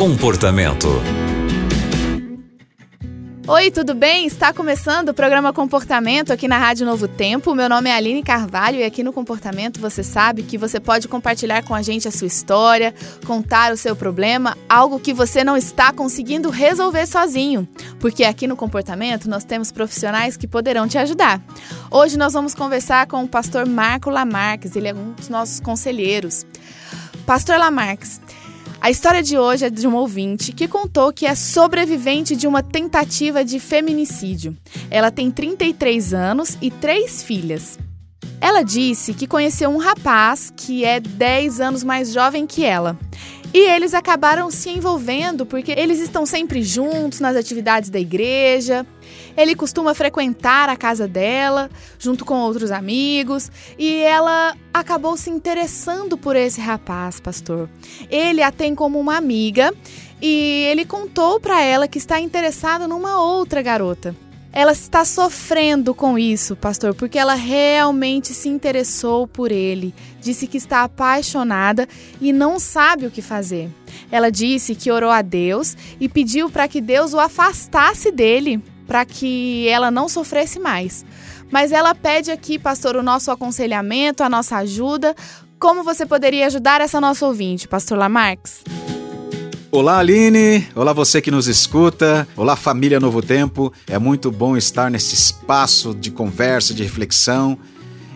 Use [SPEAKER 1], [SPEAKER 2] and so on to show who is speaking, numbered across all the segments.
[SPEAKER 1] Comportamento.
[SPEAKER 2] Oi, tudo bem? Está começando o programa Comportamento aqui na Rádio Novo Tempo. Meu nome é Aline Carvalho e aqui no Comportamento você sabe que você pode compartilhar com a gente a sua história, contar o seu problema, algo que você não está conseguindo resolver sozinho. Porque aqui no Comportamento nós temos profissionais que poderão te ajudar. Hoje nós vamos conversar com o pastor Marco Lamarques, ele é um dos nossos conselheiros. Pastor Lamarques, a história de hoje é de um ouvinte que contou que é sobrevivente de uma tentativa de feminicídio. Ela tem 33 anos e três filhas. Ela disse que conheceu um rapaz que é 10 anos mais jovem que ela. E eles acabaram se envolvendo porque eles estão sempre juntos nas atividades da igreja. Ele costuma frequentar a casa dela, junto com outros amigos, e ela acabou se interessando por esse rapaz, pastor. Ele a tem como uma amiga e ele contou para ela que está interessado numa outra garota. Ela está sofrendo com isso, pastor, porque ela realmente se interessou por ele. Disse que está apaixonada e não sabe o que fazer. Ela disse que orou a Deus e pediu para que Deus o afastasse dele, para que ela não sofresse mais. Mas ela pede aqui, pastor, o nosso aconselhamento, a nossa ajuda. Como você poderia ajudar essa nossa ouvinte, pastor Lamarques?
[SPEAKER 3] Olá, Aline! Olá, você que nos escuta! Olá, família Novo Tempo! É muito bom estar nesse espaço de conversa, de reflexão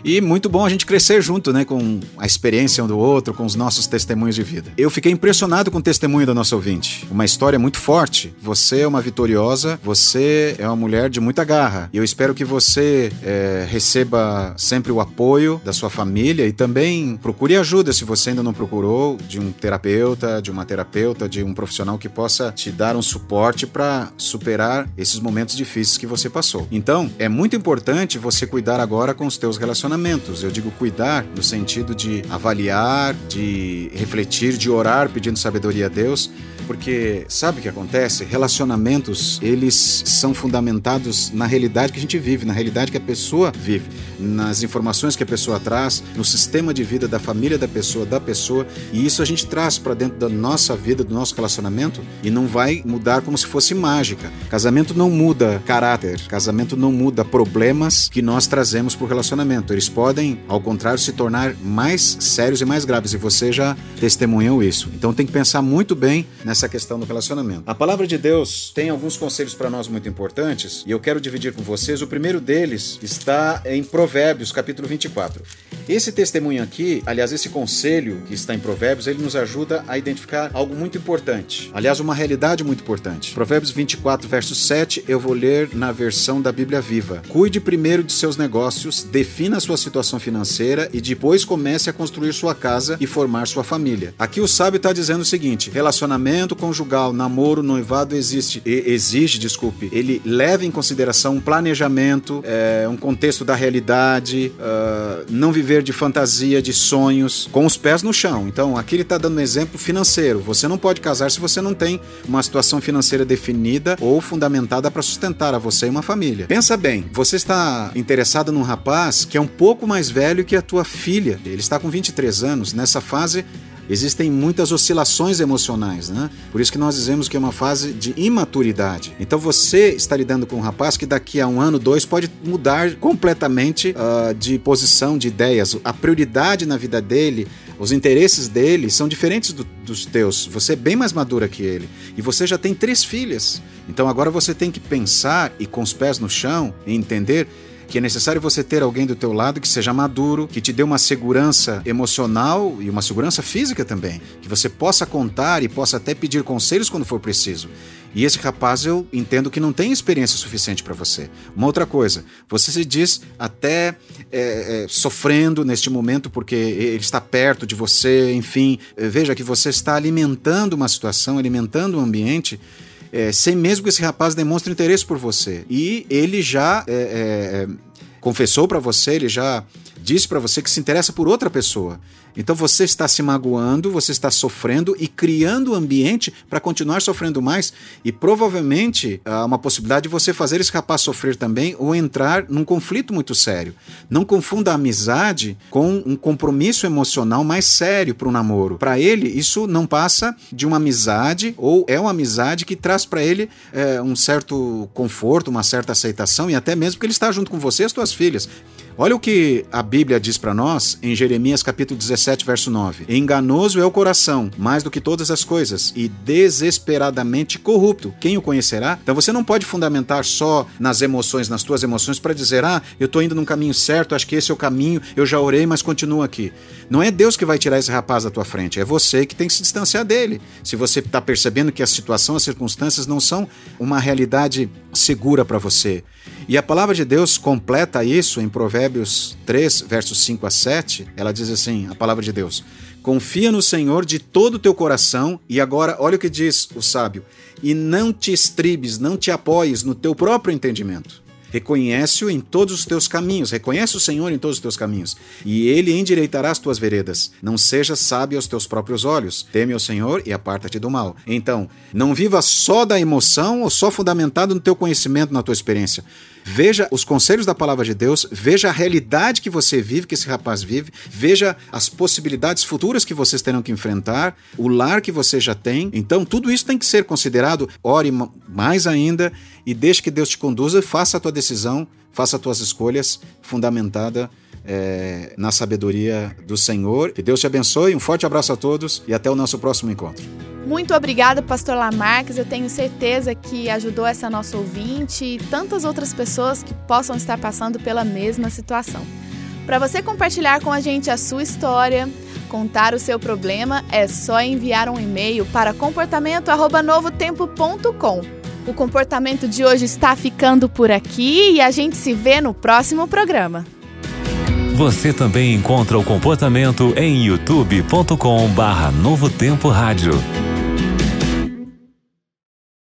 [SPEAKER 3] e muito bom a gente crescer junto, né, com a experiência um do outro, com os nossos testemunhos de vida. Eu fiquei impressionado com o testemunho da nossa ouvinte. Uma história muito forte. Você é uma vitoriosa, você é uma mulher de muita garra. E eu espero que você é, receba sempre o apoio da sua família e também procure ajuda se você ainda não procurou de um terapeuta, de uma terapeuta, de um profissional que possa te dar um suporte para superar esses momentos difíceis que você passou. Então, é muito importante você cuidar agora com os teus relacionamentos Eu digo cuidar no sentido de avaliar, de refletir, de orar pedindo sabedoria a Deus, porque sabe o que acontece? Relacionamentos, eles são fundamentados na realidade que a gente vive, na realidade que a pessoa vive, nas informações que a pessoa traz, no sistema de vida da família da pessoa, da pessoa, e isso a gente traz para dentro da nossa vida, do nosso relacionamento e não vai mudar como se fosse mágica. Casamento não muda caráter, casamento não muda problemas que nós trazemos para o relacionamento. Eles podem, ao contrário, se tornar mais sérios e mais graves, e você já testemunhou isso. Então tem que pensar muito bem nessa questão do relacionamento. A palavra de Deus tem alguns conselhos para nós muito importantes e eu quero dividir com vocês. O primeiro deles está em Provérbios, capítulo 24. Esse testemunho aqui, aliás, esse conselho que está em Provérbios, ele nos ajuda a identificar algo muito importante. Aliás, uma realidade muito importante. Provérbios 24, verso 7, eu vou ler na versão da Bíblia Viva. Cuide primeiro de seus negócios, defina sua situação financeira e depois comece a construir sua casa e formar sua família. Aqui o sábio está dizendo o seguinte: relacionamento relacionamento conjugal, namoro, noivado existe, exige, desculpe, ele leva em consideração um planejamento, é, um contexto da realidade, uh, não viver de fantasia, de sonhos, com os pés no chão. Então, aqui ele está dando um exemplo financeiro. Você não pode casar se você não tem uma situação financeira definida ou fundamentada para sustentar a você e uma família. Pensa bem, você está interessado num rapaz que é um pouco mais velho que a tua filha. Ele está com 23 anos. Nessa fase, existem muitas oscilações emocionais, né? Por isso que nós dizemos que é uma fase de imaturidade. Então você está lidando com um rapaz que daqui a um ano, dois, pode mudar completamente uh, de posição, de ideias. A prioridade na vida dele, os interesses dele são diferentes do, dos teus. Você é bem mais madura que ele. E você já tem três filhas. Então agora você tem que pensar e com os pés no chão e entender que é necessário você ter alguém do teu lado que seja maduro, que te dê uma segurança emocional e uma segurança física também, que você possa contar e possa até pedir conselhos quando for preciso. E esse rapaz eu entendo que não tem experiência suficiente para você. Uma outra coisa, você se diz até é, é, sofrendo neste momento porque ele está perto de você, enfim, veja que você está alimentando uma situação, alimentando um ambiente é, sem mesmo que esse rapaz demonstre interesse por você. E ele já é, é, é confessou para você, ele já disse para você que se interessa por outra pessoa. Então você está se magoando, você está sofrendo e criando o ambiente para continuar sofrendo mais e provavelmente há uma possibilidade de você fazer esse rapaz sofrer também ou entrar num conflito muito sério. Não confunda a amizade com um compromisso emocional mais sério para o namoro. Para ele, isso não passa de uma amizade ou é uma amizade que traz para ele é, um certo conforto, uma certa aceitação e até mesmo porque ele está junto com você e as suas filhas. Olha o que a Bíblia diz para nós em Jeremias capítulo 17, verso 9. Enganoso é o coração, mais do que todas as coisas, e desesperadamente corrupto. Quem o conhecerá? Então você não pode fundamentar só nas emoções, nas tuas emoções, para dizer, ah, eu estou indo num caminho certo, acho que esse é o caminho, eu já orei, mas continuo aqui. Não é Deus que vai tirar esse rapaz da tua frente, é você que tem que se distanciar dele. Se você está percebendo que a situação, as circunstâncias não são uma realidade segura para você. E a palavra de Deus completa isso em Provérbios 3, versos 5 a 7. Ela diz assim: a palavra de Deus. Confia no Senhor de todo o teu coração, e agora olha o que diz o sábio: e não te estribes, não te apoies no teu próprio entendimento. Reconhece-o em todos os teus caminhos, reconhece o Senhor em todos os teus caminhos, e ele endireitará as tuas veredas. Não sejas sábio aos teus próprios olhos, teme ao Senhor e aparta-te do mal. Então, não viva só da emoção ou só fundamentado no teu conhecimento, na tua experiência. Veja os conselhos da palavra de Deus, veja a realidade que você vive, que esse rapaz vive, veja as possibilidades futuras que vocês terão que enfrentar, o lar que você já tem. Então, tudo isso tem que ser considerado. Ore mais ainda e deixe que Deus te conduza, faça a tua decisão, faça as tuas escolhas fundamentada é, na sabedoria do Senhor. Que Deus te abençoe, um forte abraço a todos e até o nosso próximo encontro.
[SPEAKER 2] Muito obrigada, Pastor Lamarques. Eu tenho certeza que ajudou essa nossa ouvinte e tantas outras pessoas que possam estar passando pela mesma situação. Para você compartilhar com a gente a sua história, contar o seu problema, é só enviar um e-mail para comportamento@novotempo.com. O comportamento de hoje está ficando por aqui e a gente se vê no próximo programa.
[SPEAKER 1] Você também encontra o comportamento em youtube.com/barra Novo Tempo Rádio.